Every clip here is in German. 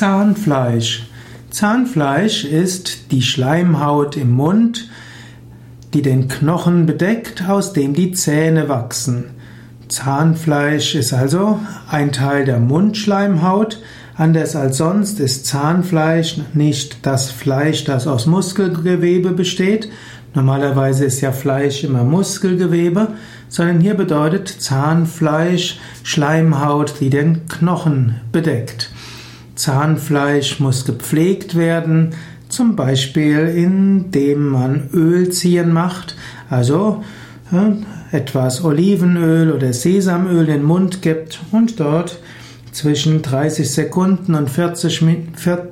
Zahnfleisch. Zahnfleisch ist die Schleimhaut im Mund, die den Knochen bedeckt, aus dem die Zähne wachsen. Zahnfleisch ist also ein Teil der Mundschleimhaut. Anders als sonst ist Zahnfleisch nicht das Fleisch, das aus Muskelgewebe besteht. Normalerweise ist ja Fleisch immer Muskelgewebe, sondern hier bedeutet Zahnfleisch Schleimhaut, die den Knochen bedeckt. Zahnfleisch muss gepflegt werden, zum Beispiel indem man Ölziehen macht, also etwas Olivenöl oder Sesamöl in den Mund gibt und dort zwischen 30 Sekunden und 40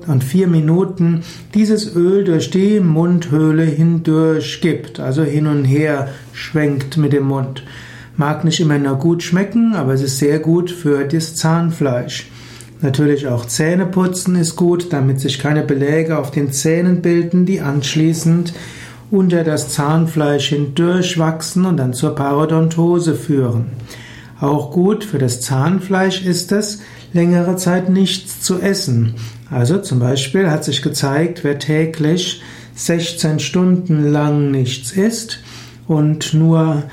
und 4 Minuten dieses Öl durch die Mundhöhle hindurch gibt, also hin und her schwenkt mit dem Mund. Mag nicht immer nur gut schmecken, aber es ist sehr gut für das Zahnfleisch. Natürlich auch Zähne putzen ist gut, damit sich keine Beläge auf den Zähnen bilden, die anschließend unter das Zahnfleisch hindurch wachsen und dann zur Parodontose führen. Auch gut für das Zahnfleisch ist es, längere Zeit nichts zu essen. Also zum Beispiel hat sich gezeigt, wer täglich 16 Stunden lang nichts isst und nur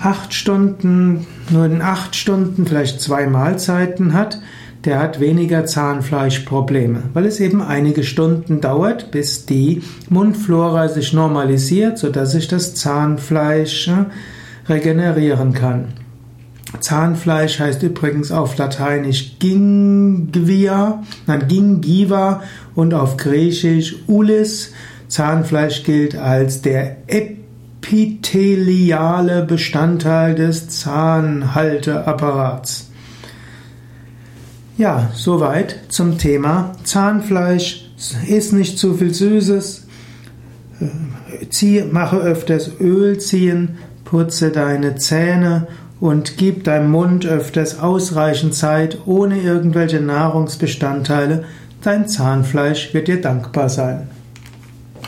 acht Stunden, nur in acht Stunden vielleicht zwei Mahlzeiten hat, der hat weniger Zahnfleischprobleme, weil es eben einige Stunden dauert, bis die Mundflora sich normalisiert, sodass sich das Zahnfleisch äh, regenerieren kann. Zahnfleisch heißt übrigens auf Lateinisch Gingvia, nein, Gingiva und auf Griechisch Ulis. Zahnfleisch gilt als der epitheliale Bestandteil des Zahnhalteapparats. Ja, soweit zum Thema Zahnfleisch. Iss nicht zu viel Süßes. Zieh, mache öfters Öl ziehen, putze deine Zähne und gib deinem Mund öfters ausreichend Zeit ohne irgendwelche Nahrungsbestandteile. Dein Zahnfleisch wird dir dankbar sein.